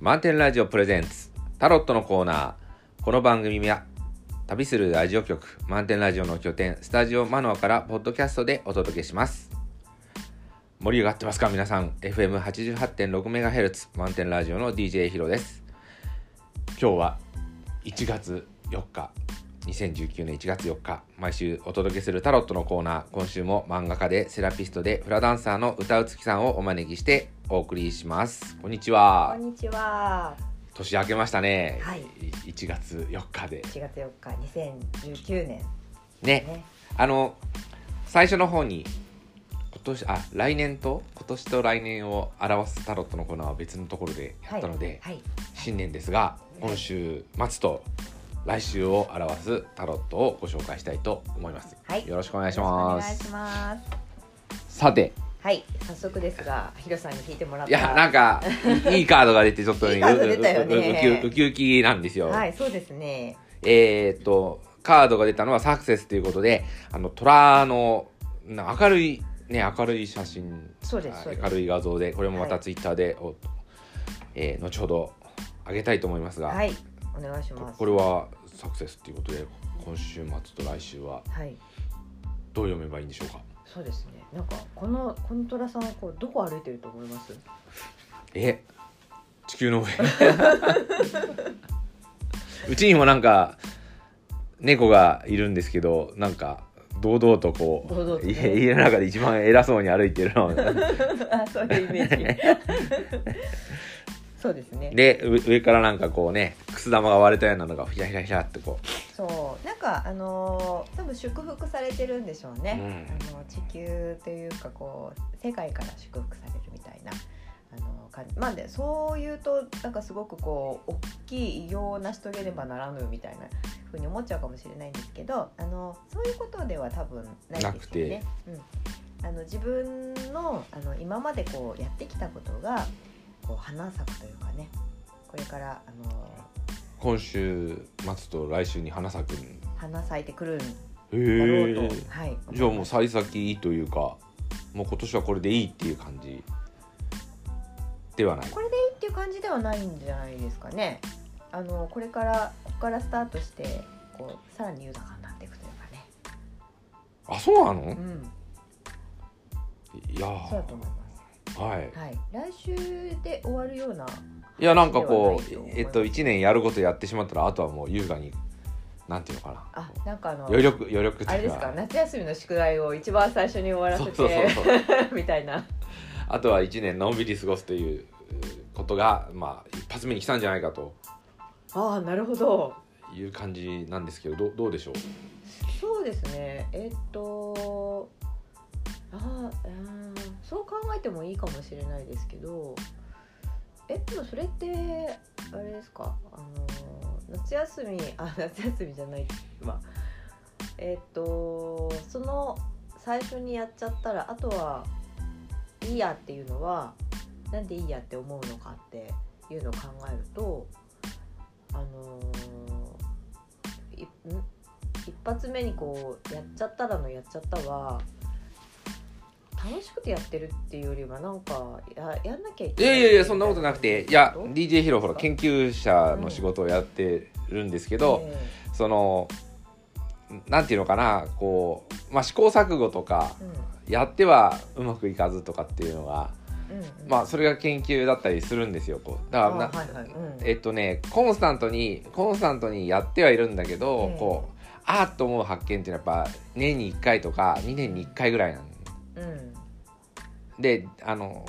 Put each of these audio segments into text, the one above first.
満点ラジオプレゼンツ。タロットのコーナー。この番組は旅するラジオ局満点ラジオの拠点スタジオマノアからポッドキャストでお届けします。盛り上がってますか皆さん。FM88.6MHz 満点ラジオの DJ ヒロです。今日は1月4日。2019年1月4日。毎週お届けするタロットのコーナー。今週も漫画家でセラピストでフラダンサーの歌うつきさんをお招きしてお送りします。こんにちは。こんにちは。年明けましたね、はい。1月4日で。1月4日、2019年ねね。あの最初の方に今年あ来年と今年と来年を表すタロットのコーナーは別のところでやったので、はい。新年ですが今週末と来週を表すタロットをご紹介したいと思います、はい。よろしくお願いしよろますしくお願いします。さてはい、早速ですが、ヒロさんに聞いてもらった。いやなんかいいいカードが出てちょっとね いいカード出たよねうううウキウウキなんですよ、はい、そうですね。えーっとカードが出たのはサクセスということであの虎のな明るいね明るい写真そうです明るい画像でこれもまたはいツイッターで、おえー後ほど上げたいと思いますが、はい、お願いします。これはサクセスということで今週末と来週ははい、どう読めばいいんでしょうか？そうですね。なんかこのコントラさんはこうどこ歩いてると思います？え地球の上 うちにもなんか猫がいるんですけどなんか堂々とこう堂々とね家家の中で一番偉そうに歩いてるの あ、そういうイメージ。そうですね。で上上からなんかこうねくす玉が割れたようなのがひらひらひらってこそう。なんかあのー多分祝福されてるんでしょうね、うん。あの地球というかこう世界から祝福されるみたいなあの感じ。まあでそう言うとなんかすごくこう大きい偉業を成し遂げねばならぬみたいなふうに思っちゃうかもしれないんですけどあのそういうことでは多分ないですよね。うん、あの自分のあの今までこうやってきたことがこう花咲くというかね。これからあのう今週末と来週に花咲くん。へ花咲いてくるんだろうえと、はい、じゃあもう幸先いいというかもう今年はこれでいいっていう感じ。ではない。これでいいっていう感じではないんじゃないですかね。あのこれからここからスタートしてこうさらに豊かになっていくというかね。あそうなの？うん。いやそうだと思いまはい。すはい。来週で終わるようないやなんかこうえっと1年やることやってしまったらあとはもう優雅になんていうのかな。あなんかあの余力余力あれですか？夏休みの宿題を一番最初に終わらせて みたいな。あとは1年のんびり過ごすということがまあ一発目に来たんじゃないかと。ああなるほど。いう感じなんですけどどどうでしょう？そうですね。えっとああそう考えてもいいかもしれないですけどえでもそれってあれですか？あの夏休みあ 夏休みじゃない。わえっとその最初にやっちゃったらあとはいいやっていうのはなんでいいやって思うのかっていうのを考えるとあのいん？一発目にこうやっちゃったらのやっちゃったは楽しくてやってるっていうよりはなんかややんなきゃいいけないやいやいやそんなことなくて。いや DJ ヒロほら研究者の仕事をやってるんですけど、えそのなんていうのかなこう、まあ、試行錯誤とかえやってはうまくいかずとかっていうのがうんうん。うんまあそれが研究だったりするんですよこう。だからな、あはいはい。うん。えっとねコンスタントにコンスタントにやってはいるんだけど、ええこうあと思う発見っていうのはやっぱ年に1回とか2年に1回ぐらいなんであの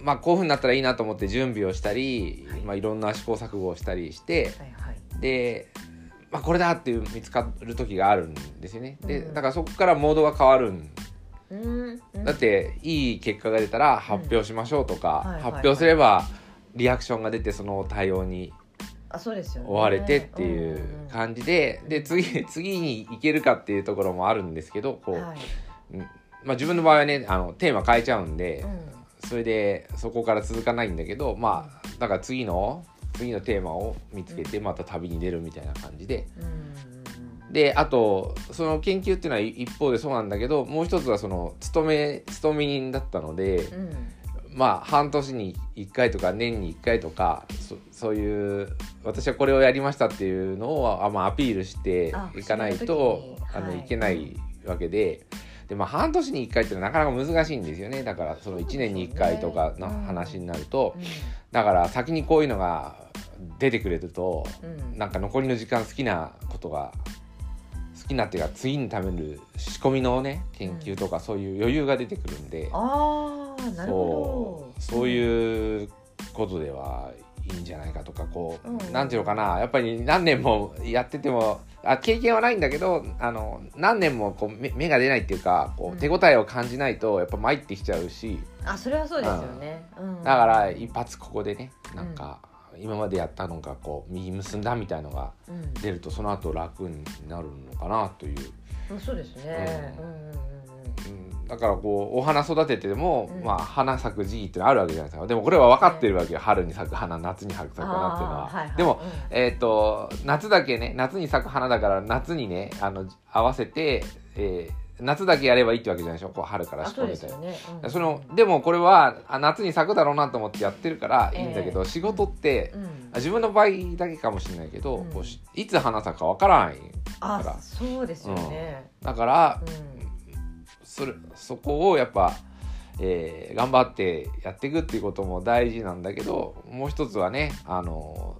まあこういうふうになったらいいなと思って準備をしたり、はい。いまあ、いろんな試行錯誤をしたりしてはいはい。で、まあ、これだっていう見つかる時があるんですよね。でうん。だからそこからモードが変わるん。だっていい結果が出たら発表しましょうとか、発表すればリアクションが出てその対応にあそうですよね。追われてっていう感じで、で次次に行けるかっていうところもあるんですけどこう、まあ、自分の場合はねあのテーマ変えちゃうんで、うそれでそこから続かないんだけどまあだから次の次のテーマを見つけてまた旅に出るみたいな感じで。んうんであとその研究っていうのは一方でそうなんだけどもう一つはその勤め勤め人だったのでうん。うんまあ半年に1回とか年に1回とかそそういう私はこれをやりましたっていうのをあ、まあ、アピールしてあいかないとあのはい。いけないわけで。でまあ、半年に1回ってなかなか難しいんですよね。だからその1年に1回とかの話になると、うん。だから先にこういうのが出てくれるとうん。なんか残りの時間好きなことが好きなっていうか次にためる仕込みのね研究とかそういう余裕が出てくるんで、ああなるほど。そうそういうことではいいんじゃないかとかこう、うん。なんていうのかな。やっぱり何年もやっててもあ経験はないんだけどあの何年もこう目目が出ないっていうかこうん。う手応えを感じないとやっぱ参ってきちゃうし、あそれはそうですよね、うん。だから一発ここでねなんか今までやったのがこう実結んだみたいのがうん。出るとその後楽になるのかなという、うんそうですね、ううんん、うんうんうん。うん、だからこうお花育てても、うん。まあ花咲く時期ってのあるわけじゃないですか。でもこれは分かってるわけよ、春に咲く花夏に咲く花っていうのは、はいはい。でもうん。えっ、と夏だけね夏に咲く花だから夏にねあの合わせて、えー夏だけやればいいってわけじゃないでしょ？こう春からあ仕込めてそうですよね、うん。そのでもこれはあ夏に咲くだろうなと思ってやってるからいいんだけど、ええ仕事って、うん。自分の場合だけかもしれないけど、うん。こうしいつ花咲くかわからないあから。そうですよね、だからうんそれそこをやっぱ、えー頑張ってやっていくっていうことも大事なんだけどもう一つはねあの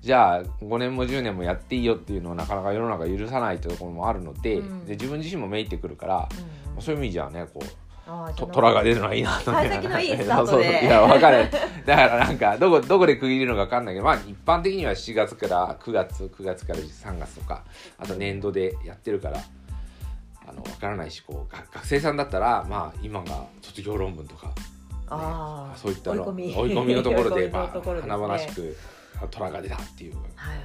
じゃあ5年も10年もやっていいよっていうのをなかなか世の中許さないというところもあるので,、うん。で自分自身もめいてくるから、うん。そういう意味じゃねこうと虎が出るのはいいなと幸先のいいスタートで。そうそう。いや分かる。だからなんかどこどこで区切るのか分かんないけどまあ一般的には7月から9月9月から3月とかあと年度でやってるからあの分からないしこうが学生さんだったらまあ今が卒業論文とか、ねあー。そういったの追い込み。追い込みのところで まあ華々しく虎が出たっていう。はいはいはい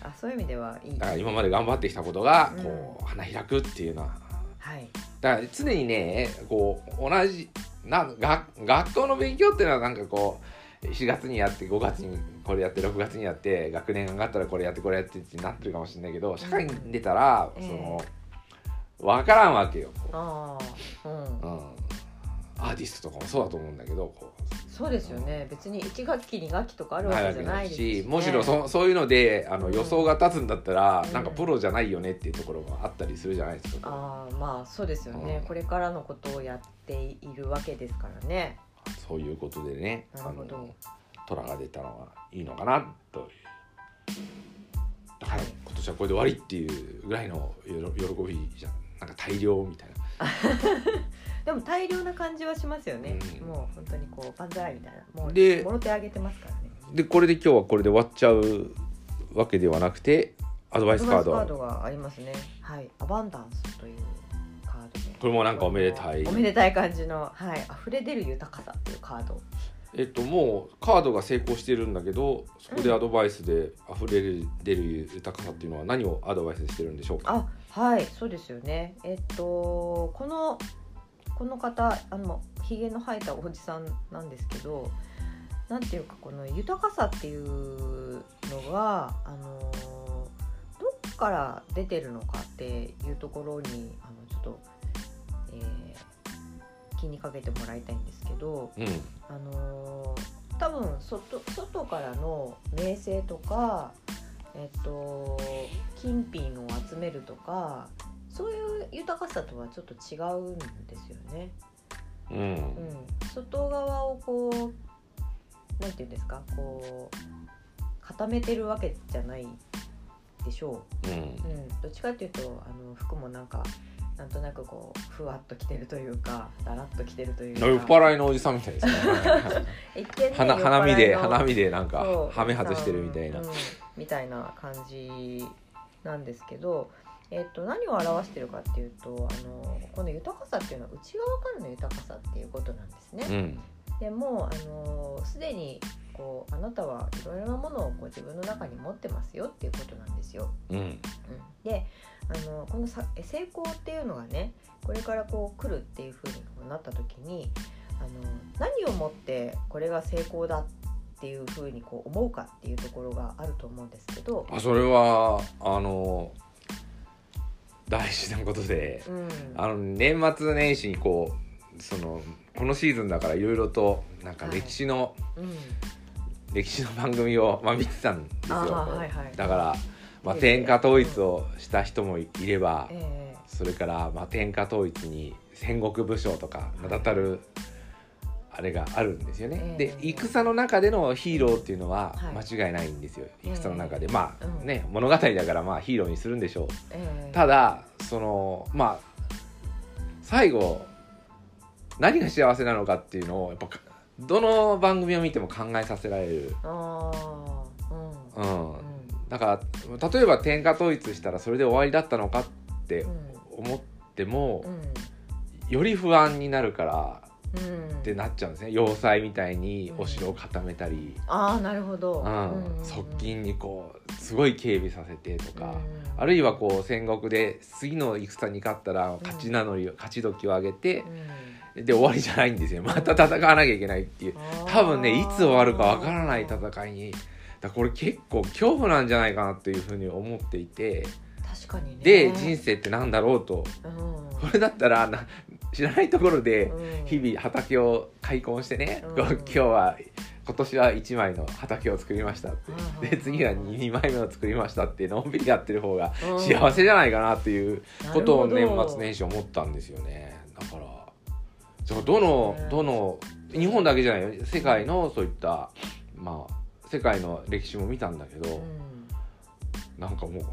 あそういう意味ではいい。だから今まで頑張ってきたことがうん。こう花開くっていうのは。はい。だから常にねこう同じなが学校の勉強っていうのはなんかこう4月にやって5月にこれやって6月にやって学年上がったらこれやってこれやってってなってるかもしれないけど社会に出たら、うん。その分からんわけよ、ああうん。うん、アーティストとかもそうだと思うんだけどこそうですよね。別に1学期2学期とかあるわけじゃうないですし、ないしむしろそそういうのであのうん。予想が立つんだったら、うん。なんかプロじゃないよねっていうところがあったりするじゃないですか。ああまあそうですよね、うん。これからのことをやっているわけですからね。そういうことでねなるほど。虎が出たのはいいのかなとだからはい。今年はこれで終わりっていうぐらいの喜びじゃんなんか大量みたいな。でも大量な感じはしますよね、うん。もう本当にこう万歳みたいな。もうでもろ手あげてますからね。でこれで今日はこれで終わっちゃうわけではなくてアドバイスカードアドバイスカード。がありますね。はい。アバンダンスというカードで。これもなんかおめでたい。おめでたい感じのはい。溢れ出る豊かさっていうカード。えっともうカードが成功してるんだけどそこでアドバイスで溢れる出る豊かさっていうのは何をアドバイスしてるんでしょうか？あはいそうですよね。えっとこのこの方あのひげの生えたおじさんなんですけどなんていうかこの豊かさっていうのがあのどっから出てるのかっていうところにあのちょっと、えー気にかけてもらいたいんですけどうん。あの多分外外からの名声とか、えっと、金品を集めるとかそういう豊かさとはちょっと違うんですよね。うん。うん、外側をこうなんていうんですかこう固めてるわけじゃないでしょう。ん。う。うん、どっちかっていうとあの服もなんかなんとなくこうふわっと着てるというかだらっと着てるというか。酔っ払いのおじさんみたいですね。一見ね花見で花見でなんかはめ外してるみたいな。うんみたいな感じなんですけど、えっと何を表してるかっていうとあのこの豊かさっていうのは内側からの豊かさっていうことなんですね。うんでもあのすでにこうあなたはいろいろなものをこう自分の中に持ってますよっていうことなんですよ。うんうん、であのこのさ成功っていうのがねこれからこう来るっていうふうになった時にあの何をもってこれが成功だっていうふうにこう思うかっていうところがあると思うんですけど、あそれはあの大事なことでうん、あの年末年始にこうそのこのシーズンだからいろいろとなんか歴史の、うん。歴史の番組を、まあ、見てたんですよ、はいはい。だから、まあ、天下統一をした人もいれば、えそれから、まあ、天下統一に戦国武将とか名だたるあれがあるんですよね。ええ。で戦の中でのヒーローっていうのははい。間違いないんですよ、ええ。戦の中で。まあうん。ね物語だからまあヒーローにするんでしょう。ええ。ただそのまあ最後何が幸せなのかっていうのをやっぱかどの番組を見ても考えさせられる。うん。うん。うん。だから例えば天下統一したらそれで終わりだったのかって思っても、より不安になるからうんうんってなっちゃうんですね。要塞みたいにお城を固めたり、ああなるほど、うん。側近にこうすごい警備させてとか、あるるいはこう戦国で次の戦に勝ったら勝ち名乗り、勝ち時を上げてで終わりじゃないんですよ。また戦わなきゃいけないっていう。多分ねいつ終わるかわからない戦いにだこれ結構恐怖なんじゃないかなっていうふうに思っていて。確かにね。で人生ってなんだろうと。うん。これだったらな知らないところでうん。日々畑を開墾してね、うん。今日は今年は1枚の畑を作りましたって、うんで次は 2, 枚目を作りましたってのんびりやってる方がうん。幸せじゃないかなっていうことを年末年始思ったんですよね。だからどのどの日本だけじゃないよ。世界のそういったまあ世界の歴史も見たんだけど、うん。なんかもう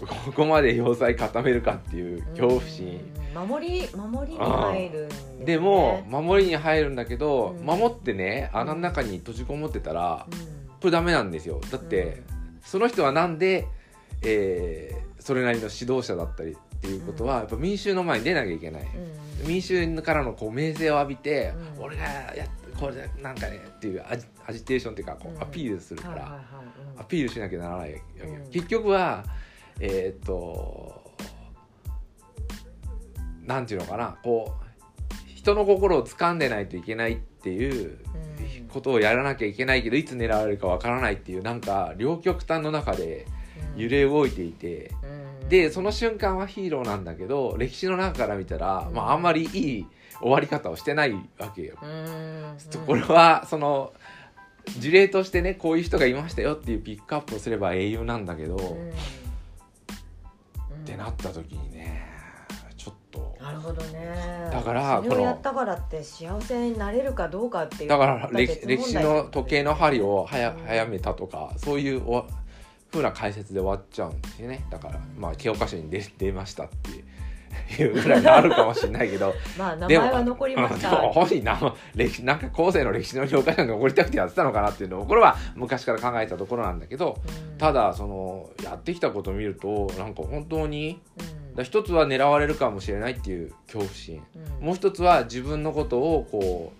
ここまで要塞固めるかっていう恐怖心、うん。守り守りに入るんですね。でも守りに入るんだけど、うん。守ってね穴の中に閉じこもってたら、うん。これダメなんですよ。だって、その人はなんで、えーそれなりの指導者だったりっていうことは、やっぱ民衆の前に出なきゃいけない、うん。民衆からのこう名声を浴びて、うん。俺がやっこれでなんかねっていうアジアジテーションっていうかこうアピールするから、アピールしなきゃならないわけよ、うん。結局はえーっとなんていうのかなこう人の心を掴んでないといけないっていううん。ことをやらなきゃいけないけどいつ狙われるかわからないっていうなんか両極端の中で揺れ動いていて、うん。でその瞬間はヒーローなんだけど歴史の中から見たら、うん。まあ、あんまりいい終わり方をしてないわけよ。うん。これはその事例としてねこういう人がいましたよっていうピックアップをすれば英雄なんだけど、うんっうんてなった時にねちょっと。なるほどね。だからそれをやったからって幸せになれるかどうかっていうだから歴歴史の時計の針を早うん。早めたとかそういうおふうな解説で終わっちゃうんですよね。だからまあ教科書に出出ましたっていうぐらいにあるかもしれないけど。まあ名前は残りましたうんでも本人な歴史なんか後世の歴史の教科書に残りたくてやってたのかなっていうのをこれは昔から考えたところなんだけどうん。ただそのやってきたことを見るとなんか本当にうん。一つは狙われるかもしれないっていう恐怖心。うん。もう一つは自分のことをこ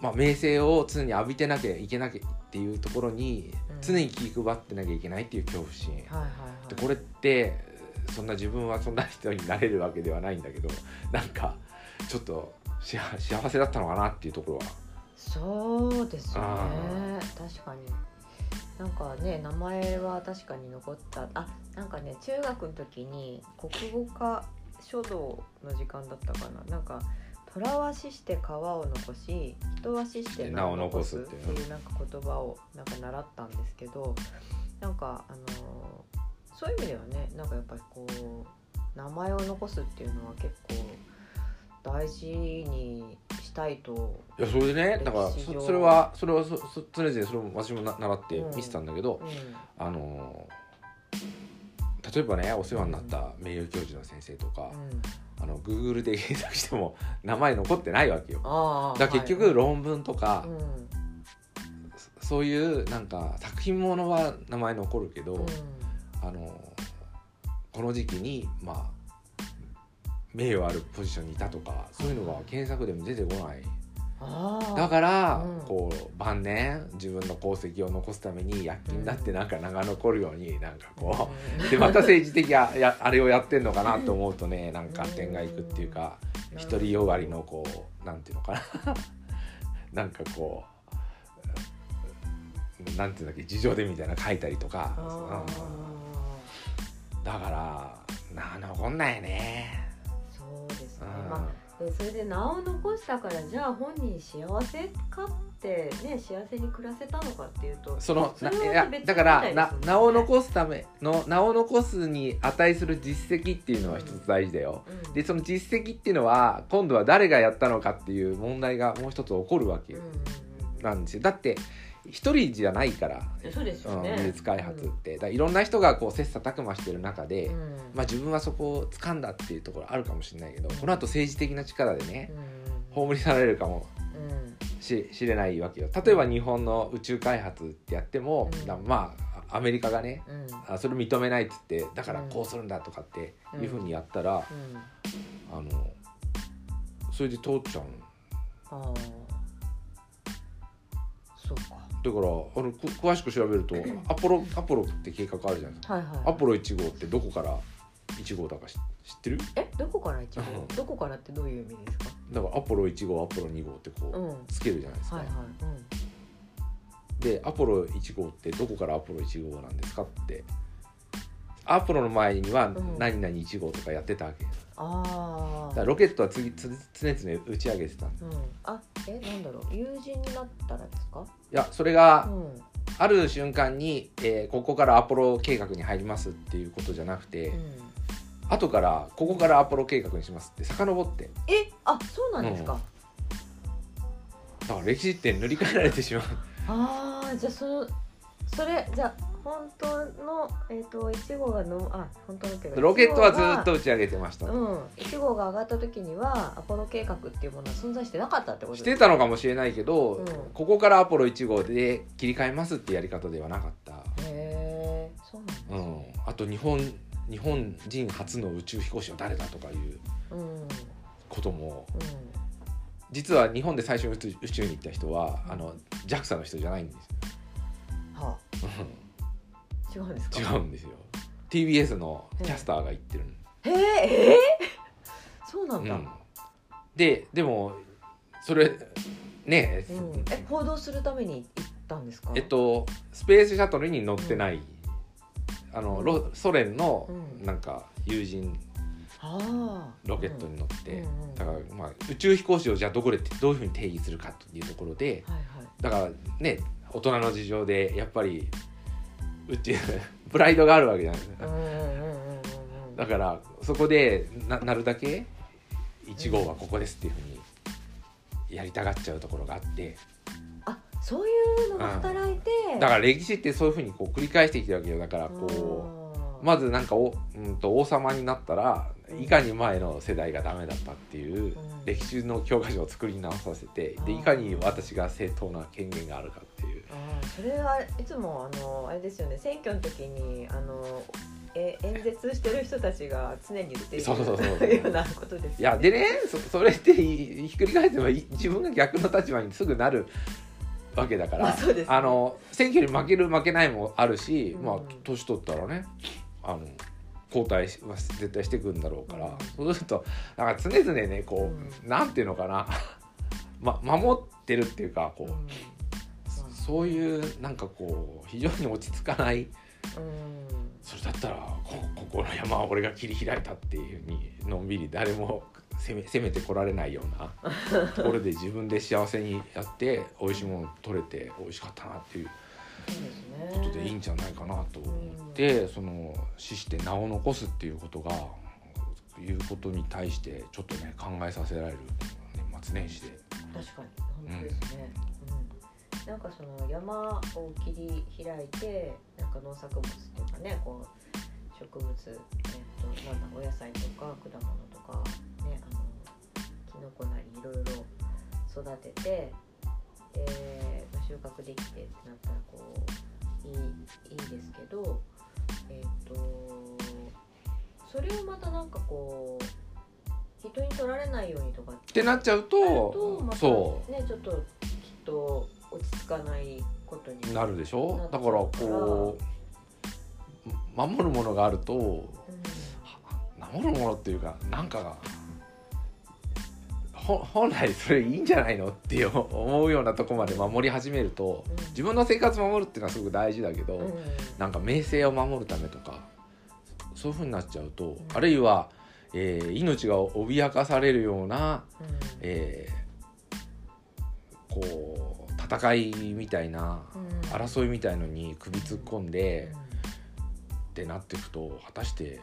う、まあ、名声を常に浴びてなきゃいけなきゃっていうところにうん。常に気配ってなきゃいけないっていう恐怖心、はいはいはい。でこれってそんな自分はそんな人になれるわけではないんだけどなんかちょっとし幸せだったのかなっていうところは。そうですよね。あ確かに。なんかね名前は確かに残った。あなんかね中学の時に国語科書道の時間だったかな。なんか虎は死して川を残し人は死して名を残すっていう。なんか言葉をなんか習ったんですけどなんかあのそういう意味ではねなんかやっぱりこう名前を残すっていうのは結構大事にしたいと。いやそれでねだからそそれはそれはそそ常々それも私もな習って見てたんだけど、うん。あの例えばねお世話になった名誉教授の先生とか、うん。あの Google で検索しても名前残ってないわけよ。だから結局論文とか、うん。そそういうなんか作品ものは名前残るけど、うんあのこの時期にまあ名誉あるポジションにいたとかそういうのが検索でも出てこない。ああだから、うん。こう晩年自分の功績を残すために躍起になってなんか名が残るようになんかこう、でまた政治的ややあれをやってんのかなと思うとねなんか点がいくっていうかうん。独りよがりのこうなんていうのかな。なんかこうなんていうんだっけ事情でみたいなの書いたりとか、あうんだからな残んないね。ーそうですねうんまあでそれで名を残したからじゃあ本人幸せかってね幸せに暮らせたのかっていうとそのそれはいや別だからな名を残すための名を残すに値する実績っていうのは一つ大事だよ。うんでその実績っていうのは今度は誰がやったのかっていう問題がもう一つ起こるわけうんうんなんですよ。だって一人じゃないから、うんそうですうん、よね技術開発って、だいろんな人がこう切磋琢磨してる中で、うん。まあ、自分はそこを掴んだっていうところあるかもしれないけどこの後政治的な力でねうん。葬り去られるかもうん。し知れないわけよ。例えば日本の宇宙開発ってやっても、まあアメリカがねうん。あそれ認めないっつってだからこうするんだとかっていうふうにやったら、うん。あのそれで通っちゃうのだからあのく詳しく調べるとアポロアポロって計画あるじゃないですか。はいはい。アポロ1号ってどこから1号だか知知ってる？えどこから一号？うん。どこからってどういう意味ですか？だからアポロ1号アポロ2号ってこう、うん。はいつけるじゃないですか、はいでアポロ1号ってどこからアポロ1号なんですかってアポロの前にはうん。何々1号とかやってたわけ、だああからロケットは次つ常々打ち上げてた。うん。あえなんだろう。友人になったらですか？やそれがうん。ある瞬間に、えーここからアポロ計画に入りますっていうことじゃなくて、うん。後からここからアポロ計画にしますって遡って。えあそうなんですか？だから歴史って塗り替えられてしまう。ああじゃあそのそれじゃあ本当のえっ、と1号がのあ本当のっていうかロケットはず1っと打ち上げてました、うん1号が上がった時にはアポロ計画っていうものは存在してなかったってことしてたのかもしれないけど、うん。ここからアポロ1号で切り替えますってやり方ではなかった、へえそうなんですうねん、あと日本日本人初の宇宙飛行士は誰だとかいううん。うん。ことも実は日本で最初に宇宙に行った人はあの JAXA の人じゃないんですはあ違うんですか？違うんですよ。TBS のキャスターが言ってるの。へええー、そうなんだ、うん、ででもそれねえ、うん。え報道するために行ったんですか？えっとスペースシャトルに乗ってない、あのロソ連のうん。なんか友人。ロケットに乗って、うんうんだからまあ宇宙飛行士をじゃあどこでどういうふうに定義するかというところで。はいはい。だからね大人の事情でやっぱり宇宙 プライドがあるわけじゃない。ですかうんうんうんうんうん。だからそこでななるだけ1号はここですっていうふうにやりたがっちゃうところがあって。あそういうのが働いて、だから歴史ってそういうふうにこう繰り返してきてるわけよ。だからこうまずなんかお、うん、と王様になったらいかに前の世代がダメだったっていううん。歴史の教科書を作り直させてでいかに私が正当な権限があるかっていう。あーそれはいつもあのあれですよね。選挙の時にあのえ演説してる人たちが常に言っているそうそうそうようなことですよね。いやでねそそれってひっくり返せばい自分が逆の立場にすぐなるわけだから、まあね。あの選挙に負ける負けないもあるし、うん。まあ年取ったらねあの交代は絶対してくんだろうから、うんそうするとなんか常々ねこう、なんていうのかな、ま、守ってるっていうかこう、うん。そういうなんかこう非常に落ち着かない。うん。それだったらこここの山は俺が切り開いたっていうふうにのんびり誰も 攻め攻めてこられないような ところで自分で幸せにやって美味しいもの取れて美味しかったなっていうことでいいんじゃないかなと思って、その死して名を残すっていうことがいうことに対してちょっとね考えさせられる年末年始で。確かに本当ですね、うん。なんかその山を切り開いてなんか農作物っていうかねこう植物、えっとなんだお野菜とか果物とかねあのキノコなりいろいろ育ててで、まあ、収穫できてってなったらこういいいいですけどえっ、とそれをまたなんかこう人に取られないようにとかってなっちゃうととまたそねちょっときっと落ち着かないことにうなるでしょ？だからこう守るものがあるとうん。守るものっていうかなんかがほ本来それいいんじゃないのって思うようなとこまで守り始めるとうん。自分の生活守るっていうのはすごく大事だけど、うん。なんか名声を守るためとかそういうふうになっちゃうと、んあるいは、えー命が脅かされるような、うん。えーこう戦いみたいなうん。争いみたいのに首突っ込んで、ってなっていくと果たして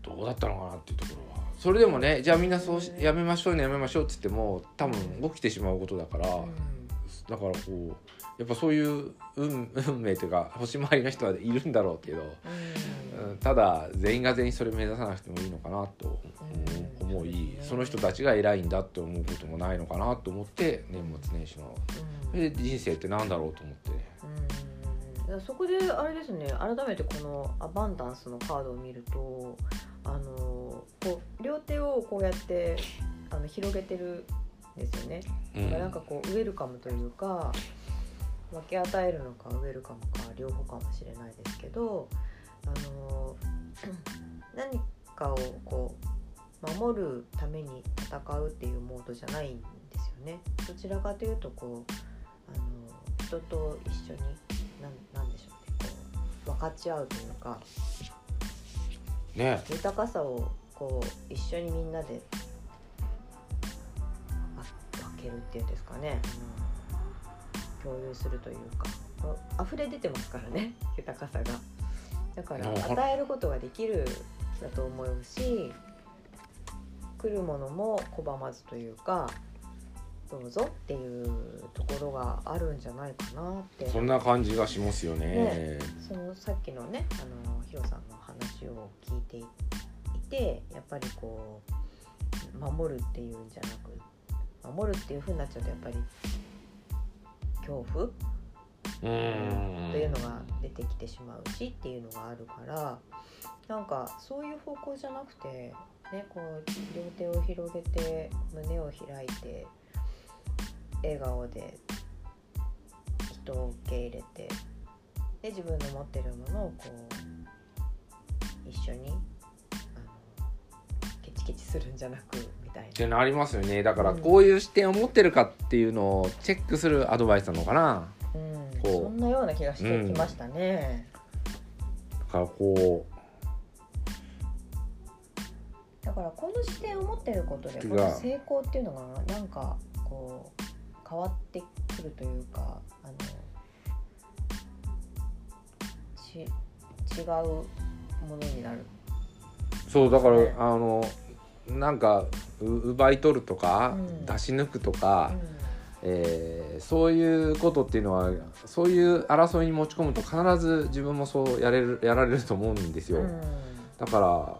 どうだったのかなっていうところはそれでもねじゃあみんなそうしやめましょうねやめましょうっつっても多分起きてしまうことだから、うん。だからこうやっぱそういう運 運命というか星回りの人はいるんだろうけど、うん。うんただ全員が全員それ目指さなくてもいいのかなとうん思いその人たちが偉いんだって思うこともないのかなと思って年末年始の。うん。で人生ってなんだろうと思って。ねそこであれですね改めてこのアバンダンスのカードを見るとあのこう両手をこうやってあの広げてるんですよね、うん。なんかこうウェルカムというか分け与えるのかウェルカムか両方かもしれないですけどあの何かをこう守るために戦うっていうモードじゃないんですよね。どちらかというとこうあの人と一緒になんなんでしょうね。こう分かち合うというかね。豊かさをこう一緒にみんなであ分けるっていうんですかね、うん。共有するというか。溢れ出てますからね。豊かさが。だから与えることができるだと思うし来るものも拒まずというかどうぞっていうところがあるんじゃないかなって。そんな感じがしますよね。ね。そのさっきのねあのヒロさんの話を聞いていてやっぱりこう守るっていうんじゃなく守るっていう風になっちゃうとやっぱり恐怖うというのが出てきてしまうしっていうのがあるからなんかそういう方向じゃなくて、ね、こう両手を広げて胸を開いて笑顔で人を受け入れてで自分の持ってるものをこう一緒にするんじゃなくみたいってなりますよね。だからうん。こういう視点を持ってるかっていうのをチェックするアドバイスなのかな。な、うん、こう。そんなような気がしてきましたね。だからこだからこの視点を持ってることでこの成功っていうのがなんかこう変わってくるというかあのち違うものになる。うそうだからね。あのなんかう奪い取るとか、うん。出し抜くとか、うえーそういうことっていうのはそういう争いに持ち込むと必ず自分もそうやれるやられると思うんですよ、ん。だから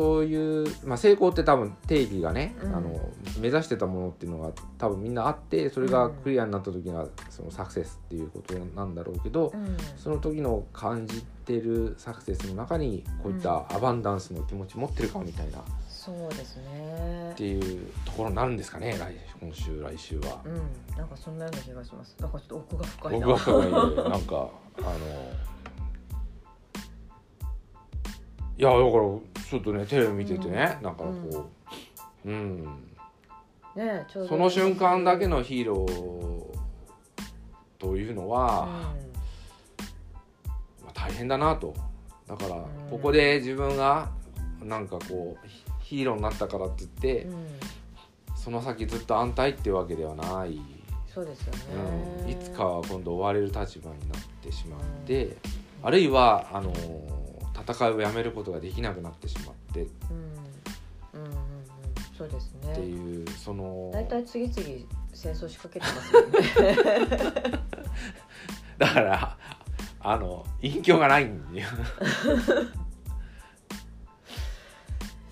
そういう、まあ、成功って多分定義がね、うんあの目指してたものっていうのが多分みんなあってそれがクリアになった時がそのサクセスっていうことなんだろうけど、うんその時の感じてるサクセスの中にこういったアバンダンスの気持ち持ってるかみたいなっそうですねて。いうところになるんですかね来今週来週は。うん、なんかそんなような気がします。なんかちょっと奥が深いな。僕は深いなんかあのいやだからちょっとねテレビ見ててね、うん。なんかこう。うん、ねちょうどその瞬間だけのヒーローというのは、まあ、大変だなと。だからん。ここで自分がなんかこうヒヒーローになったからって言って、うん、うん、その先ずっと安泰ってわけではない、そうですよね。うん、いつかは今度追われる立場になってしまって、あるいはあの戦いをやめることができなくなってしまってっうん、うん、うん、うん、そうですね。ていう、その大体次々戦争仕掛けてますよね。だからあの隠居がないんだよ、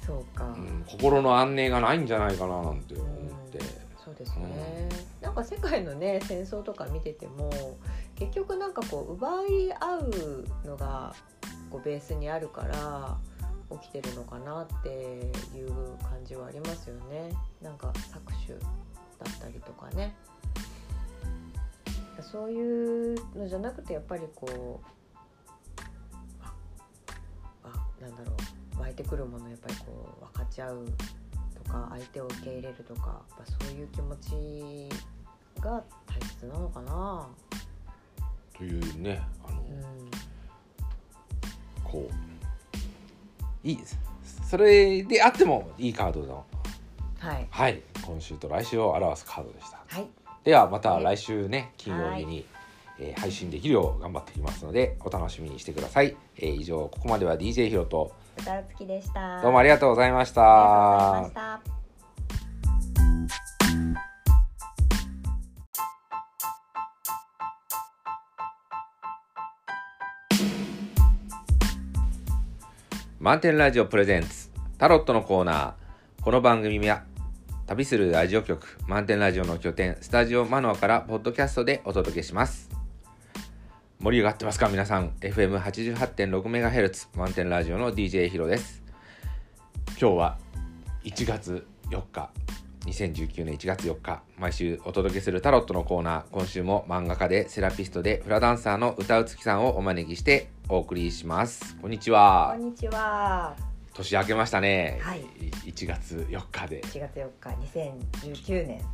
そうか。うん、心の安寧がないんじゃないかななんて思って、そうですね、なんか世界のね戦争とか見てても結局なんかこう奪い合うのがこうベースにあるから起きてるのかなっていう感じはありますよね。なんか搾取だったりとかね。そういうのじゃなくてやっぱりこうああなんだろう。湧いてくるものやっぱりこう分かち合うとか相手を受け入れるとかやっぱそういう気持ちが大切なのかな。というねあの、うんこういいです。それであってもいいカードの。はい。はい。今週と来週を表すカードでした。はい。ではまた来週ね金曜日に、えー配信できるよう頑張っていきますのでお楽しみにしてください、えー以上ここまでは DJ ヒロと歌うつきでした。どうもありがとうございましありがとうございたました満点ラジオプレゼンツタロットのコーナー。この番組は旅するラジオ局満点ラジオの拠点スタジオマノアからポッドキャストでお届けします。盛り上がってますか皆さん。FM88.6MHz 満点ラジオの DJ ヒロです。今日は1月4日2019年1月4日毎週お届けするタロットのコーナー。今週も漫画家でセラピストでフラダンサーの歌うつきさんをお招きしてお送りします。こんにちは。こんにちは。年明けましたね、はい。1月4日で。1月4日2019年ね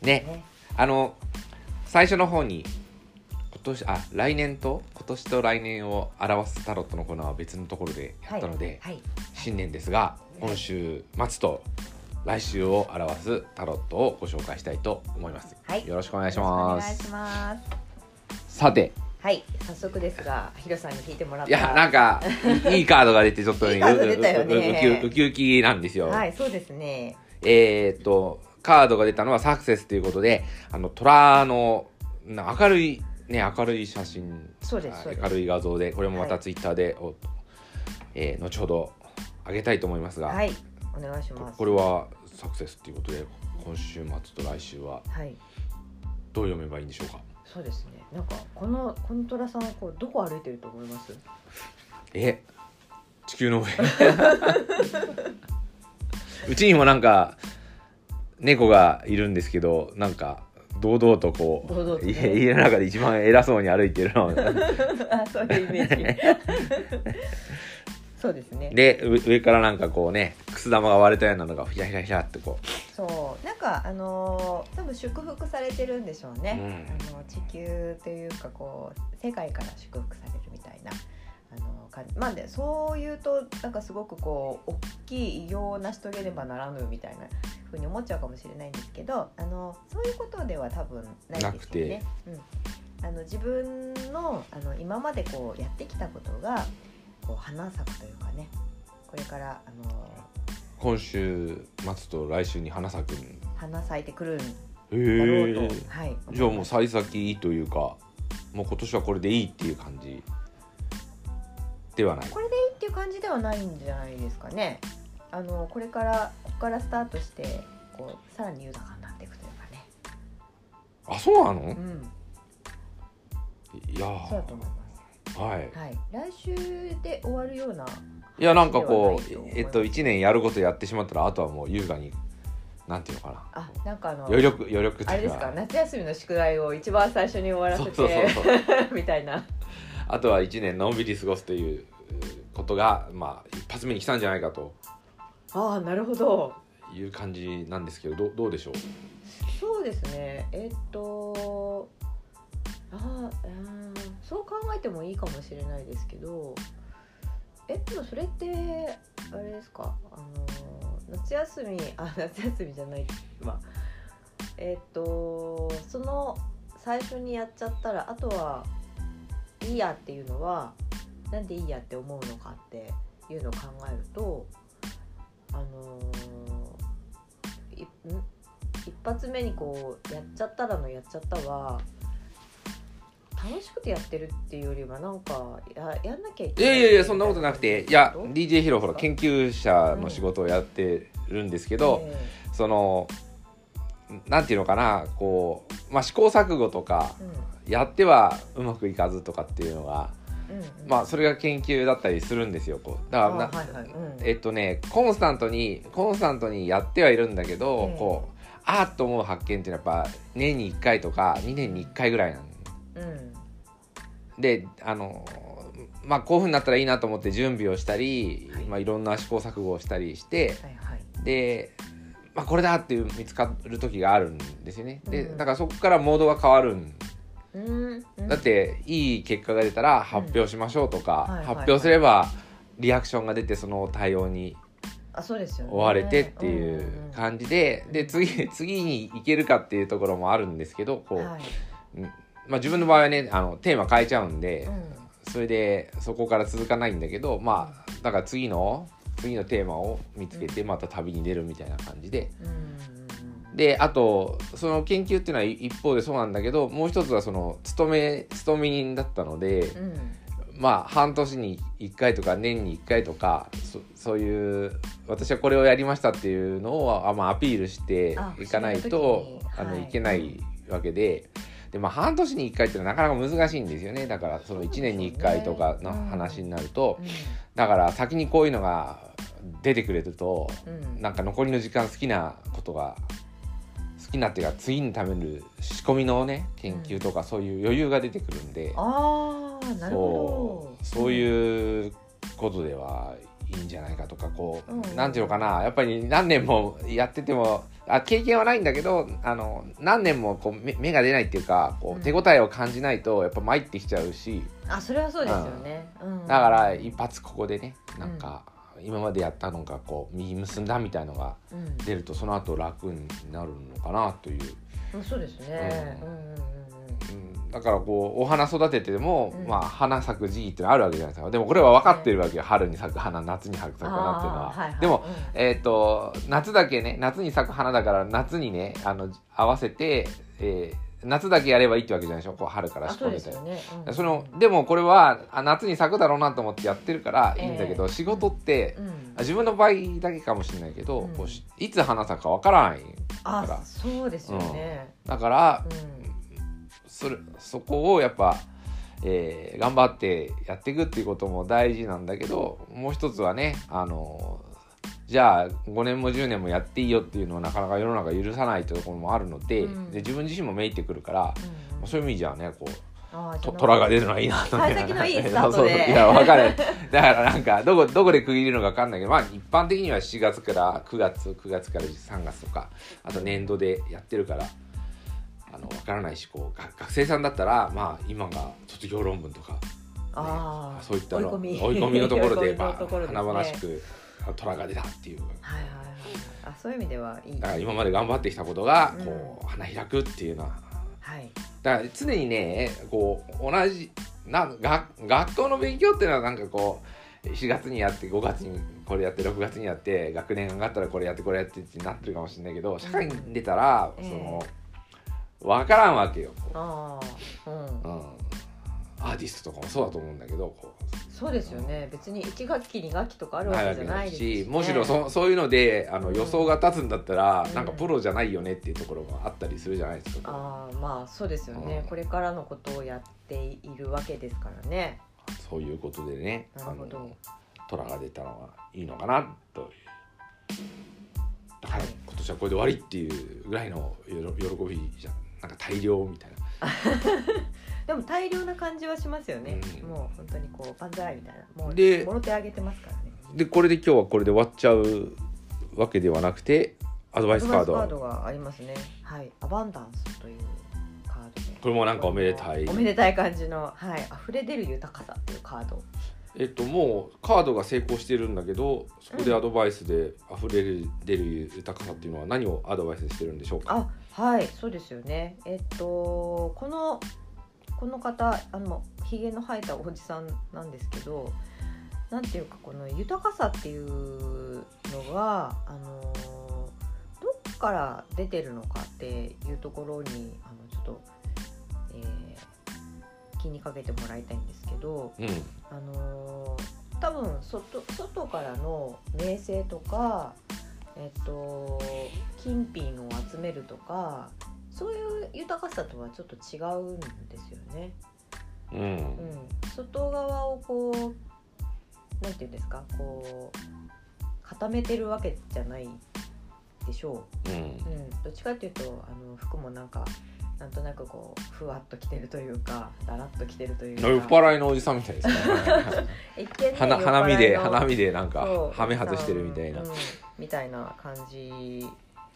ね。あの最初の方に今年あ来年と今年と来年を表すタロットのコーナーは別のところでやったので、はい。新年ですが今週末と来週を表すタロットをご紹介したいと思います、はい。よろしくお願いしよろますしくお願いします。さてはい早速ですがヒロさんに聞いてもらったいやなんかいいカードが出てちょっとね いいカード出たよね。うううウキウキなんですよ、はいそうですね。えーっとカードが出たのはサクセスということであの虎のな明るいね明るい写真。そうです明るい画像でこれもまたはい。ツイッターで、おえー後ほど上げたいと思いますが、はいお願いします。これはサクセスということで今週末と来週ははい。どう読めばいいんでしょうか？そうですねなんかこのコントラさんはこうどこ歩いてると思います？え地球の上。うちにもなんか猫がいるんですけどなんか堂々とこう堂々とね。家家の中で一番偉そうに歩いてるの。あそういうイメージ。そうですね。で上上からなんかこうねくす玉が割れたようなのがひらひらひらってこそう。なんかあのー多分祝福されてるんでしょうね、うん。あの地球というかこう世界から祝福されるみたいなあの感じ。まあでそう言うとなんかすごくこう大きい偉業を成し遂げねばならぬみたいなふうに思っちゃうかもしれないんですけどあのそういうことでは多分ないですよね。うん、あの自分のあの今までこうやってきたことがこう花咲くというかねこれからあのう今週末と来週に花咲くん花咲いてくるんだへろうと、えはい、じゃあもう幸先いいというかもう今年はこれでいいっていう感じではない。これでいいっていう感じではないんじゃないですかね。あのこれからここからスタートしてこうさらに豊かになっていくというかね。あそうなの？うん、いやそうだと思います。はい。はい、来週で終わるような。いやなんかこうえっと1年やることやってしまったらあとはもう優雅になんていうのかなあ、なんかあの余力余力あれですか、夏休みの宿題を一番最初に終わらせてそうそうそう みたいな。あとは1年のんびり過ごすということがまあ一発目に来たんじゃないかとああ、なるほど。いう感じなんですけどどうどうでしょう？そうですね。えっと。あーあー、そう考えてもいいかもしれないですけど。えっと、それって、あれですか？あの、夏休み、あ、夏休みじゃないわ。えっと、その最初にやっちゃったら、あとは。いいやっていうのは。なんでいいやって思うのかっていうのを考えると。あのいん？一発目にこうやっちゃったらのやっちゃったは楽しくてやってるっていうよりはなんかややんなきゃいいけないやいやいやそんなことなくて。いや DJ ヒロほら研究者の仕事をやってるんですけど、えそのなんていうのかなこう、まあ、試行錯誤とかえやってはうまくいかずとかっていうのが、うんうん。うんまあ、それが研究だったりするんですよこう。だからな、あはいはい。うん。えっとねコンスタントにコンスタントにやってはいるんだけど、ええこうあーっと思う発見っていうのはやっぱ年に1回とか2年に1回ぐらいなんうんであのまあこういうふうになったらいいなと思って準備をしたり、はい。いまあ、いろんな試行錯誤をしたりしてはいはい。で、まあ、これだっていう見つかる時があるんですよね。でうん。だからそこからモードが変わるん。だっていい結果が出たら発表しましょうとか、発表すればリアクションが出てその対応にあそうですよね。追われてっていう感じで、で次次に行けるかっていうところもあるんですけどこう、まあ、自分の場合はねあのテーマ変えちゃうんで、うそれでそこから続かないんだけどまあだから次の次のテーマを見つけてまた旅に出るみたいな感じで。んうんであとその研究っていうのは一方でそうなんだけどもう一つはその勤め勤め人だったので、うん。うんまあ半年に1回とか年に1回とかそそういう私はこれをやりましたっていうのをあ、まあ、アピールしてあいかないとあの、はい。い、けないわけで。でまあ、半年に1回っていうのはなかなか難しいんですよね。だからその1年に1回とかの話になると、だから先にこういうのが出てくれるとうん。うんなんか残りの時間好きなことが好きなっていうか次にためる仕込みのね研究とかそういう余裕が出てくるんで、ああなるほど。そうそういうことではいいんじゃないかとかこう、うん。なんていうのかな。やっぱり何年もやっててもあ経験はないんだけどあの何年もこう目目が出ないっていうかこうん。う手応えを感じないとやっぱ参ってきちゃうし、あそれはそうですよね、うん。だから一発ここでねなんか今までやったのがこう実結んだみたいのがうん。出るとその後楽になるのかなという、うんそうですね、ううんん、うんうん。うん、だからこうお花育ててでも、うん。まあ花咲く時期ってのあるわけじゃないですか。でもこれは分かってるわけよ。春に咲く花夏に咲く花っていうのは。はいはい。でも、うん。えっ、と夏だけね夏に咲く花だから夏にねあの合わせて、えー夏だけやればいいってわけじゃないでしょ。こう春からあ仕込みたいなそ。ね、うん。そのでもこれはあ夏に咲くだろうなと思ってやってるからいいんだけど、ええ仕事って、うん。自分の場合だけかもしれないけど、うん。こうしいつ花咲くかわからないだから。あそうですよね、だからうんそれそこをやっぱ、えー頑張ってやっていくっていうことも大事なんだけどもう一つはねあのじゃあ5年も10年もやっていいよっていうのはなかなか世の中許さないというところもあるので,、うん。で自分自身もめいてくるから、うん。そういう意味じゃねこうと虎が出るのはいいなと幸先のいいスタートで。そうそういや分かる。だからなんかどこどこで区切るのか分かんないけどまあ一般的には7月から9月9月から3月とかあと年度でやってるからあの分からないしこうが学生さんだったらまあ今が卒業論文とか、ねあー。そういったの追い込み。追い込みのところで まあ華々しく虎が出たっていう。はいはいはいあそういう意味ではいい。だから今まで頑張ってきたことがうん。こう花開くっていうのは。はい。だから常にねこう同じな学学校の勉強っていうのはなんかこう4月にやって5月にこれやって6月にやって学年上がったらこれやってこれやってってなってるかもしれないけど社会に出たら、うんその分からんわけよ、こああうん。ううん、アーティストとかもそうだと思うんだけどこそうですよね。別に1学期2学期とかあるわけじゃうないですし、しむしろそそういうのであのうん。予想が立つんだったら、うん。なんかプロじゃないよねっていうところがあったりするじゃないですか。ああまあそうですよね、うん。これからのことをやっているわけですからね。そういうことでねなるほど。あの虎が出たのはいいのかなとだからはい。今年はこれで終わりっていうぐらいの喜びじゃんなんか大量みたいな。でも大量な感じはしますよね、うん。もう本当にこう万歳みたいな。もうでもろ手あげてますからね。でこれで今日はこれで終わっちゃうわけではなくてアドバイスカード。アドバイスカードがありますね。はい。アバンダンスというカードで。これもなんかおめでたい。おめでたい感じのはい。溢れ出る豊かさっていうカード。えっともうカードが成功してるんだけどそこでアドバイスで溢れる出る豊かさっていうのは何をアドバイスしてるんでしょうか？あはいそうですよね。えっとこのこの方あのひげの生えたおじさんなんですけどなんていうかこの豊かさっていうのがあのどっから出てるのかっていうところにあのちょっと、えー気にかけてもらいたいんですけどうん。あの多分外外からの名声とか、えっと、金品を集めるとかそういう豊かさとはちょっと違うんですよね。うんうん、外側をこうなんていうんですかこう固めてるわけじゃないでしょうんう。うん、どっちかっていうとあの服もなんかなんとなくこうふわっと着てるというかだらっと着てるというか。酔っ払いのおじさんみたいですね 一見ね花酔っ払いの花見で花見でなんかはめ外してるみたいなうんみたいな感じ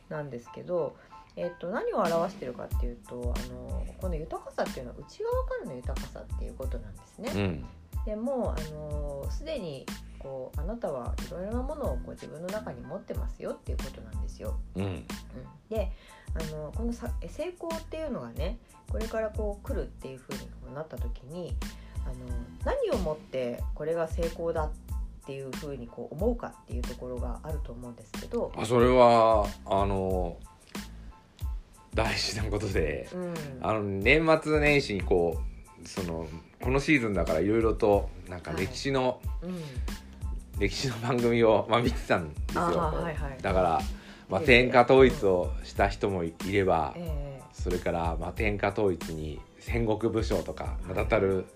なんですけど、えっと何を表してるかっていうとあのこの豊かさっていうのは内側からの豊かさっていうことなんですね。うんでもあのすでにこうあなたはいろいろなものをこう自分の中に持ってますよっていうことなんですよ。うん。うん、であのこのさ成功っていうのがねこれからこう来るっていうふうになった時にあの何をもってこれが成功だっていうふうにこう思うかっていうところがあると思うんですけど、あそれはあの大事なことでうん、あの年末年始にこうそのこのシーズンだからいろいろとなんか歴史の、うん歴史の番組を、まあ、見てたんですよ、はいはい。だから、まあ、天下統一をした人もいれば、えそれから、まあ、天下統一に戦国武将とか名だたる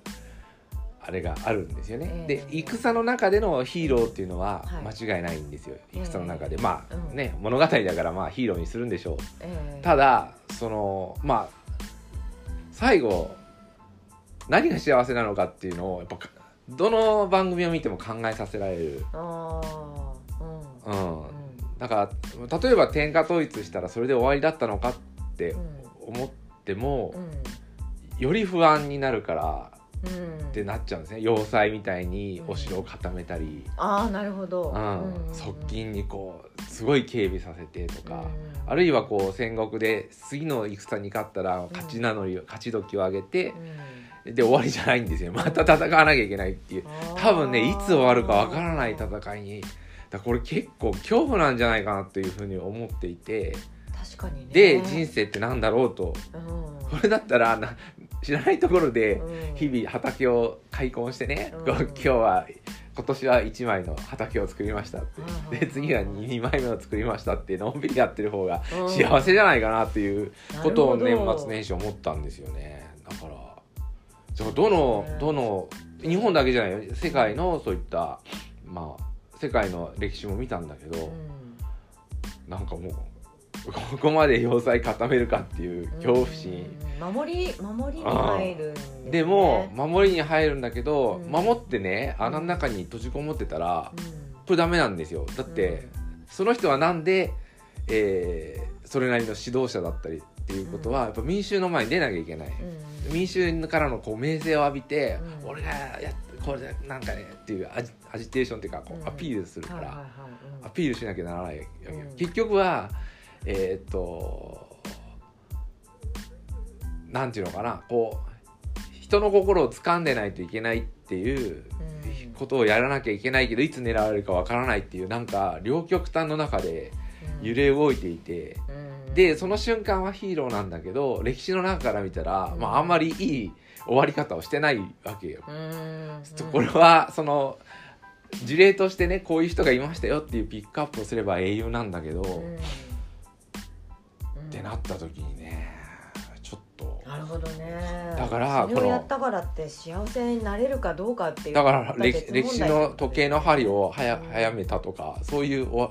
あれがあるんですよね。えでえ戦の中でのヒーローっていうのははい。間違いないんですよ、ええ。戦の中で。まあうん。ね、物語だからまあヒーローにするんでしょう。ええ。ただそのまあ最後何が幸せなのかっていうのをやっぱどの番組を見ても考えさせられる。あーうん。うん。だから例えば天下統一したらそれで終わりだったのかってうん。思ってもう、ん。より不安になるからうん。ってなっちゃうんですね。要塞みたいにお城を固めたり、ああなるほど、うん。側近にこうすごい警備させてとか、うん。あるいはこう戦国で次の戦に勝ったら勝ち名乗り、勝ち時を上げてうんで終わりじゃないんですよ。また戦わなきゃいけないっていう。多分ねいつ終わるかわからない戦いにだこれ結構恐怖なんじゃないかなっていうふうに思っていて。確かにね。で人生ってなんだろうと。うん。これだったらな知らないところでうん。日々畑を開墾してね、うん。今日は今年は1枚の畑を作りましたって、うんで次は 2, 枚目を作りましたってのんびりやってる方がうん。幸せじゃないかなっていうことを年末年始思ったんですよね。だからそうどのどの日本だけじゃないよ。世界のそういったまあ世界の歴史も見たんだけど、うん。なんかもうここまで要塞固めるかっていう恐怖心、うん守り守りに入るんです、ね、でも守りに入るんだけど、うん。守ってね穴の中に閉じこもってたら、うん。これダメなんですよ。だって、その人はなんで、えーそれなりの指導者だったりっていうことは、やっぱ民衆の前に出なきゃいけない、うん。民衆からのこう名声を浴びて、うん。俺がやっこれでなんかねっていうアジアジテーションっていうかこうアピールするから、アピールしなきゃならないわけよ、うん。結局はえーっとなんていうのかなこう人の心を掴んでないといけないっていううん。ことをやらなきゃいけないけどいつ狙われるかわからないっていうなんか両極端の中でうん。揺れ動いていて、うんでその瞬間はヒーローなんだけど歴史の中から見たら、うんまあ、あんまりいい終わり方をしてないわけよ。うん。これはその事例としてねこういう人がいましたよっていうピックアップをすれば英雄なんだけど、うん。っうん。てなった時にねちょっと。なるほどね。だからそれこのをやったからって幸せになれるかどうかっていうだから歴歴史の時計の針を早うん。早めたとかそういうお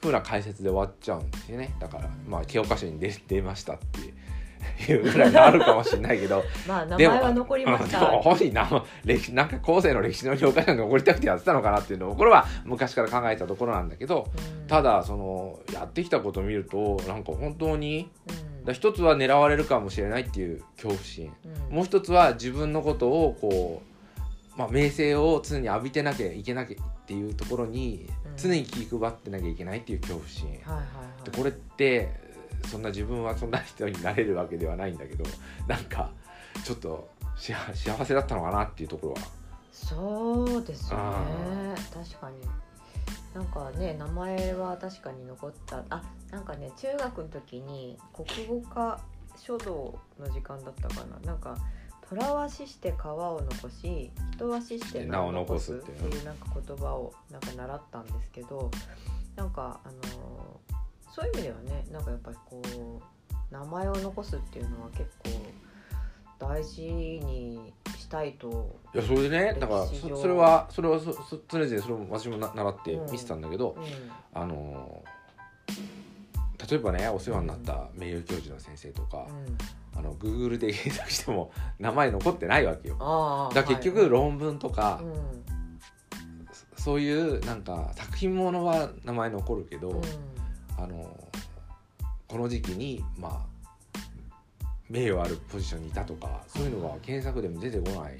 ふうな解説で終わっちゃうんですよね。だからまあ教科書に出出ましたっていう ぐらいになるかもしれないけど。まあ名でも前は残りましで もた本人な歴史なんか後世の歴史の教科書に残りたくてやってたのかなっていうのをこれは昔から考えたところなんだけどうん。ただそのやってきたことを見るとなんか本当にうん。だ一つは狙われるかもしれないっていう恐怖心。うん。もう一つは自分のことをこう、まあ、名声を常に浴びてなきゃいけなきゃっていうところにうん常に気配ってなきゃいけないっていう恐怖心、はいはいはい。でこれってそんな自分はそんな人になれるわけではないんだけど なんかちょっとし幸せだったのかなっていうところは。そうですよねあ。確かに。なんかね名前は確かに残った。あなんかね中学の時に国語科書道の時間だったかな。なんか虎は死して皮を残し人は死して名を残すっていう。なんか言葉をなんか習ったんですけどなんかあのそういう意味ではねなんかやっぱりこう名前を残すっていうのは結構大事にしたいと。いやそれでねだからそそれはそれはそそ常々それも私もな習って見てたんだけど、うん。あの例えばねお世話になった名誉教授の先生とか、うん。あの Google で検索しても 名前残ってないわけよ。だ結局論文とかはい、うん。そそういうなんか作品ものは名前残るけど、うん。あのこの時期にまあ名誉あるポジションにいたとかそういうのが検索でも出てこない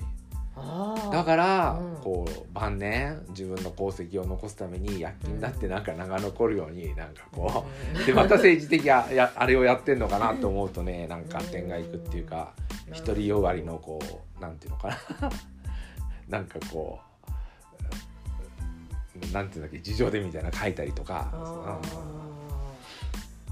だから、うん。こう晩年自分の功績を残すために躍起になってなんか名が残るようになんかこう でまた政治的ややあれをやってんのかなと思うとねなんか点がいくっていうかうん。独りよがりのこうなんていうのかな。なんかこうなんていうんだっけ事情でみたいな書いたりとか、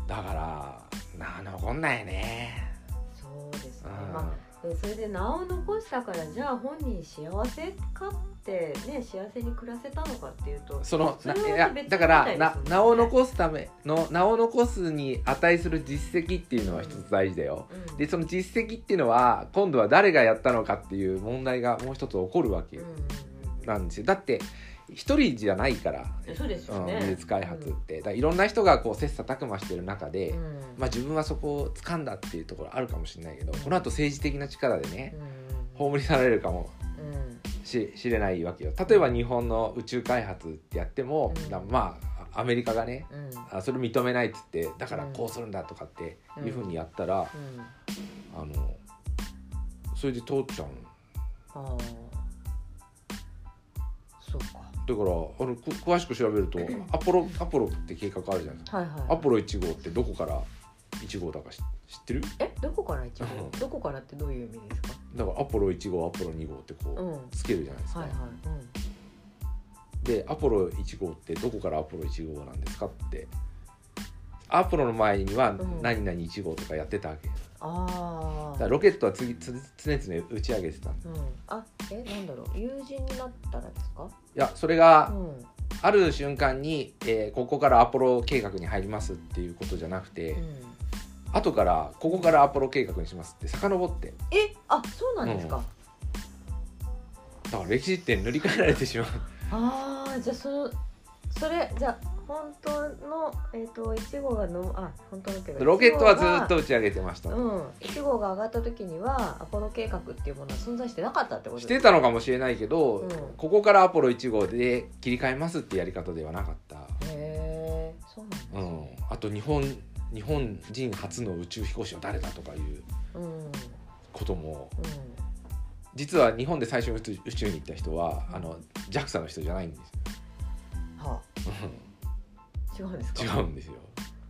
だからな残んないね。ーそうですね、うん。まあでそれで名を残したからじゃあ本人幸せかってね幸せに暮らせたのかっていうとそのそれはいやだからな名を残すための名を残すに値する実績っていうのは一つ大事だよ。うんでその実績っていうのは今度は誰がやったのかっていう問題がもう一つ起こるわけなんですよ。だって一人じゃないから、うんそうですうん、技術開発って。だいろんな人がこう切磋琢磨してる中で、うん。まあ、自分はそこを掴んだっていうところあるかもしれないけどうん。この後政治的な力でねうん。葬り去られるかもうん。ししれないわけよ。例えば日本の宇宙開発ってやっても、まあアメリカがねうん。あそれ認めないっつってだからこうするんだとかっていうふうにやったら、うん。あのそれで通っちゃうの。だからあのく詳しく調べるとアポロアポロって計画あるじゃないですかはいはい。アポロ1号ってどこから1号だか知知ってる？えどこから一号？うん。どこからってどういう意味ですか？だからアポロ1号アポロ2号ってこう、うん。つけるじゃないですか、はいはい。でアポロ1号ってどこからアポロ1号なんですかってアポロの前にはうん。何々1号とかやってたわけ、だああロケットは次つ常々打ち上げてた。うん。あえなんだろう。友人になったらですかやそれがうん。ある瞬間に、えーここからアポロ計画に入りますっていうことじゃなくて、うん。後からここからアポロ計画にしますって遡って。えあそうなんですか？だから歴史って塗り替えられてしまう。ああじゃあそのそれじゃあ本当のえっと1号がのあ本当のけどロケットはず1号がっと打ち上げてました、うん、1号が上がった時にはアポロ計画っていうものは存在してなかったってことしてたのかもしれないけど、うん。ここからアポロ1号で切り替えますってやり方ではなかった、へえそうなんですうねん、あと日本日本人初の宇宙飛行士は誰だとかいううん。うん。ことも実は日本で最初に宇宙宇宙に行った人はあの JAXA の人じゃないんですはよあ違うんですか？違うんですよ。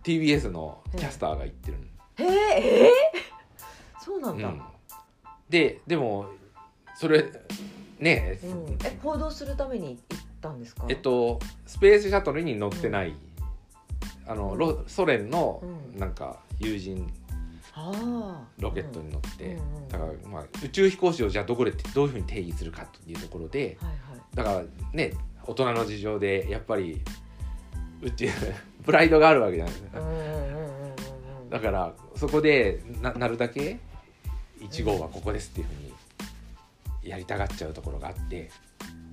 TBS のキャスターが言ってるへええー、そうなんだ、うん、ででもそれねうん。え報道するために行ったんですか？えっとスペースシャトルに乗ってない、あのロソ連のうん。なんか友人ロケットに乗って、うん。うんだからまあ宇宙飛行士をじゃあどこでどういうふうに定義するかというところではいはい。だからね大人の事情でやっぱり宇宙 プライドがあるわけじゃないですか。うんうんうんうんうんだからそこでななるだけ1号はここですっていうふうにやりたがっちゃうところがあって。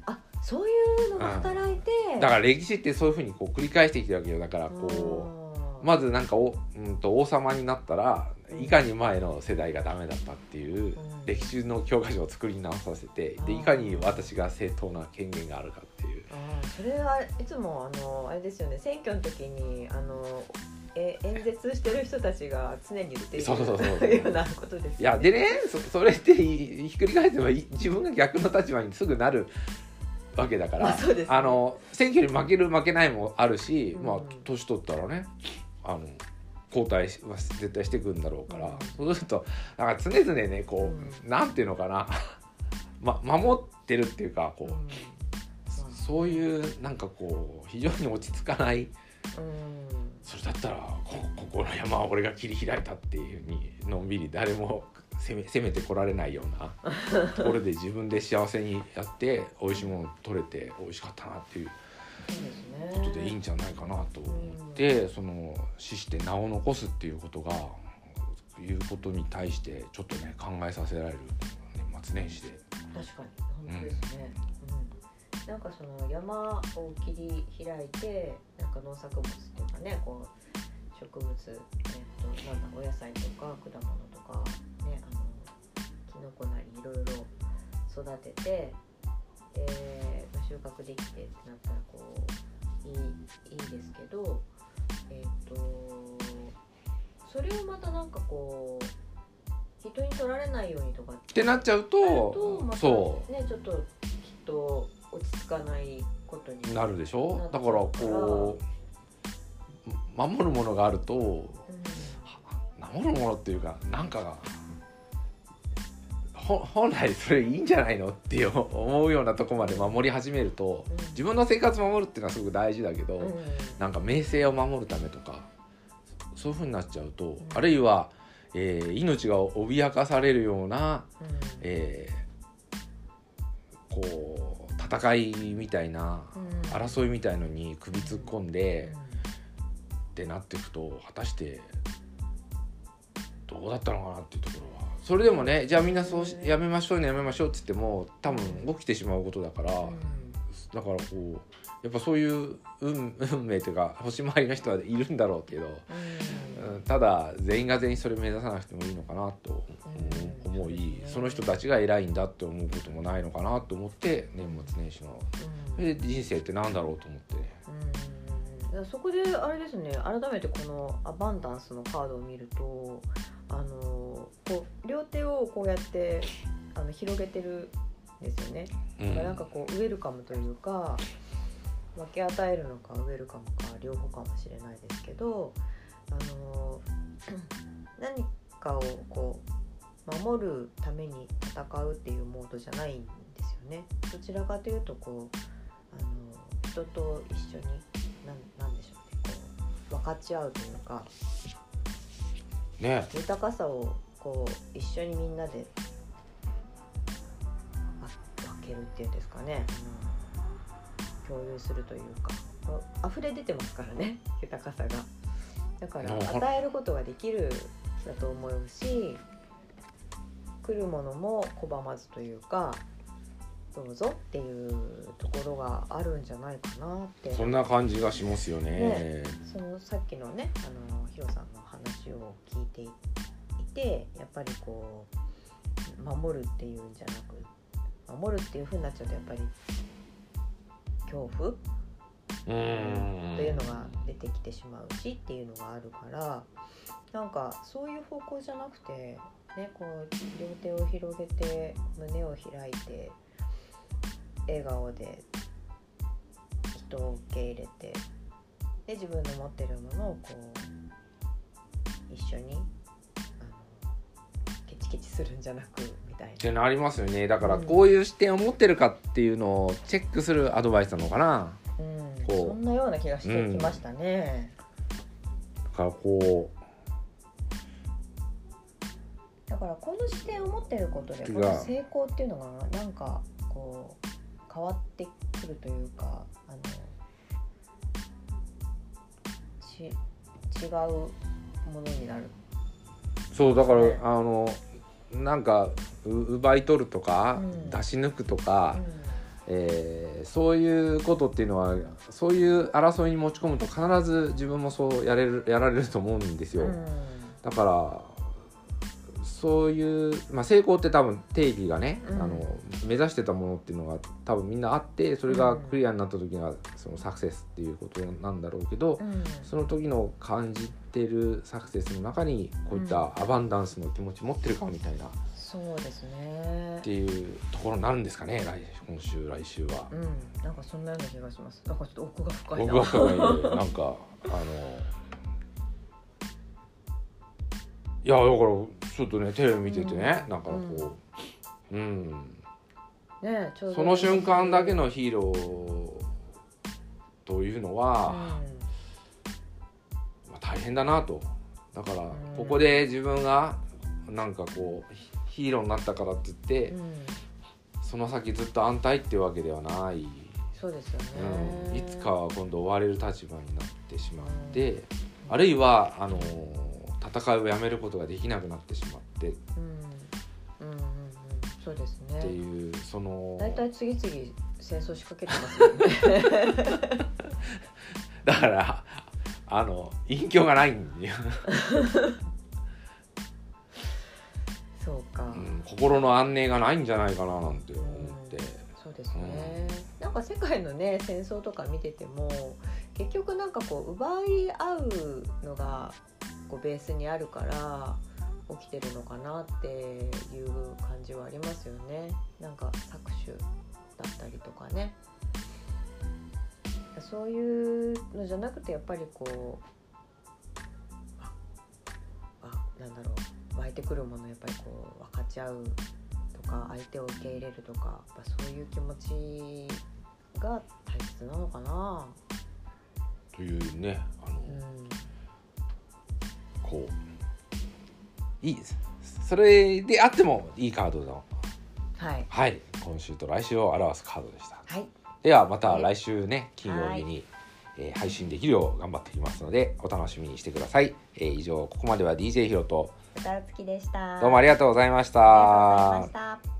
あそういうのが働いて、だから歴史ってそういうふうにこう繰り返してきてるわけよ。だからこうまずなんかお、うん、と王様になったらうんいかに前の世代がダメだったっていううん。歴史の教科書を作り直させてでいかに私が正当な権限があるかっていう。それはいつもあのあれですよね。選挙の時にあのえ演説してる人たちが常に言っているそうそうそうようなことですよね。いやでねそそれってひっくり返せばい自分が逆の立場にすぐなるわけだから、まあね。あの選挙に負ける負けないもあるし、うん。まあ年取ったらねあの交代しは絶対してくんだろうから、そうするとなんか常々ねこう、うなんていうのかな、ま、守ってるっていうかこう、うん。そういうなんかこう非常に落ち着かない。うん。それだったらこここの山は俺が切り開いたっていうふうにのんびり誰も 攻め攻めてこられないような ところで自分で幸せにやって美味しいもの取れて美味しかったなっていうことでいいんじゃないかなと思って、その死して名を残すっていうことがいうことに対してちょっとね考えさせられる年末年始で。確かに。本当ですね、うんなんかその山を切り開いてなんか農作物っていうかねこう植物、えっとなんだお野菜とか果物とかねあのキノコなりいろいろ育ててで、まあ収穫できてってなったらこういいいいですけどえっ、とそれをまたなんかこう人に取られないようにとかっってなっちゃうととまたそねちょっときっと落ち着かないことにうなるでしょだからこう守るものがあるとうん。守るものっていうかなんかがほ本来それいいんじゃないのって思うようなとこまで守り始めるとうん。自分の生活守るっていうのはすごく大事だけど、うん。なんか名声を守るためとかそういうふうになっちゃうと、ん。あるいは、えー命が脅かされるような、うん。えーこう戦いみたいなうん。争いみたいのに首突っ込んで、ってなっていくと果たしてどうだったのかなっていうところはそれでもねじゃあみんなそうしやめましょうねやめましょうって言っても多分起きてしまうことだから、うんだからこうやっぱそういう運運命というか星回りの人はいるんだろうけど、うん。うんただ全員が全員それ目指さなくてもいいのかなとうん。思いその人たちが偉いんだって思うこともないのかなと思って年末年始の。それで人生ってなんだろうと思って。ねそこであれですね改めてこのアバンダンスのカードを見るとあのこう両手をこうやってあの広げてるんですよね。うんなんかこうウェルカムというか分け与えるのかウェルカムか両方かもしれないですけどあの 何かをこう守るために戦うっていうモードじゃないんですよね。どちらかというとこうあの人と一緒になんなんでしょうねこう分かち合うというかね豊かさをこう一緒にみんなであ分けるっていうんですかね、うん。共有するというか。溢れ出てますからね。豊かさが。だから与えることができるだと思うし来るものも拒まずというかどうぞっていうところがあるんじゃないかなって。そんな感じがしますよね。ね。そのさっきのねあのヒロさんの話を聞いていてやっぱりこう守るっていうんじゃなく守るっていう風になっちゃうとやっぱり恐怖うとんいうのが出てきてしまうしっていうのがあるからなんかそういう方向じゃなくてねこう両手を広げて胸を開いて笑顔で人を受け入れてで自分の持ってるものをこうケチするんじゃなくみたいってなりますよね。だからうん。こういう視点を持ってるかっていうのをチェックするアドバイスなのかな。な、うん、そんなような気がしてきましたね。だからこだからこの視点を持ってることでこの成功っていうのがなんかこう変わってくるというかあのち違うものになる。うそうだからね。あのなんかう奪い取るとか、うん。出し抜くとか、うえーそういうことっていうのはそういう争いに持ち込むと必ず自分もそうやれるやられると思うんですよ、んうん。だからそういう、まあ、成功って多分定義がね、うん。あの目指してたものっていうのが多分みんなあってそれがクリアになった時がそのサクセスっていうことなんだろうけど、うん。その時の感じてるサクセスの中にこういったアバンダンスの気持ち持ってるかみたいなっそうですねて。いうところになるんですかね来今週来週は。うん、なんかそんなような気がします。なんかちょっと奥が深いな。僕は深いね なんかあのいやだからちょっとねテレビ見ててね、うんなんかこううん、ねちょうどその瞬間だけのヒーローというのは、まあ、大変だなと。だからん。ここで自分がなんかこうヒヒーローになったからって言って、うん、うん、その先ずっと安泰っていうわけではない、そうですよね。うん、いつかは今度追われる立場になってしまって、あるいはあの戦いをやめることができなくなってしまってっうん、うん、うん、うん、そうですね。ていう、その大体次々戦争仕掛けてますよね。だからあの隠居がないんだよ、そうか。うん、心の安寧がないんじゃないかななんて思って、そうですね、なんか世界のね戦争とか見てても結局なんかこう奪い合うのがこうベースにあるから起きてるのかなっていう感じはありますよね。なんか搾取だったりとかねそういうのじゃなくてやっぱりこうああなんだろう湧いてくるものやっぱりこう分かち合うとか相手を受け入れるとかやっぱそういう気持ちが大切なのかな。というねあの、うん。こういいです。それであってもいいカードの。はい。はい。今週と来週を表すカードでした。はいではまた来週ね金曜日に、えー配信できるよう頑張っていきますのでお楽しみにしてください、えー以上ここまでは DJ ヒロと歌うつきでした。どうもありがとうございましたありがとうございました。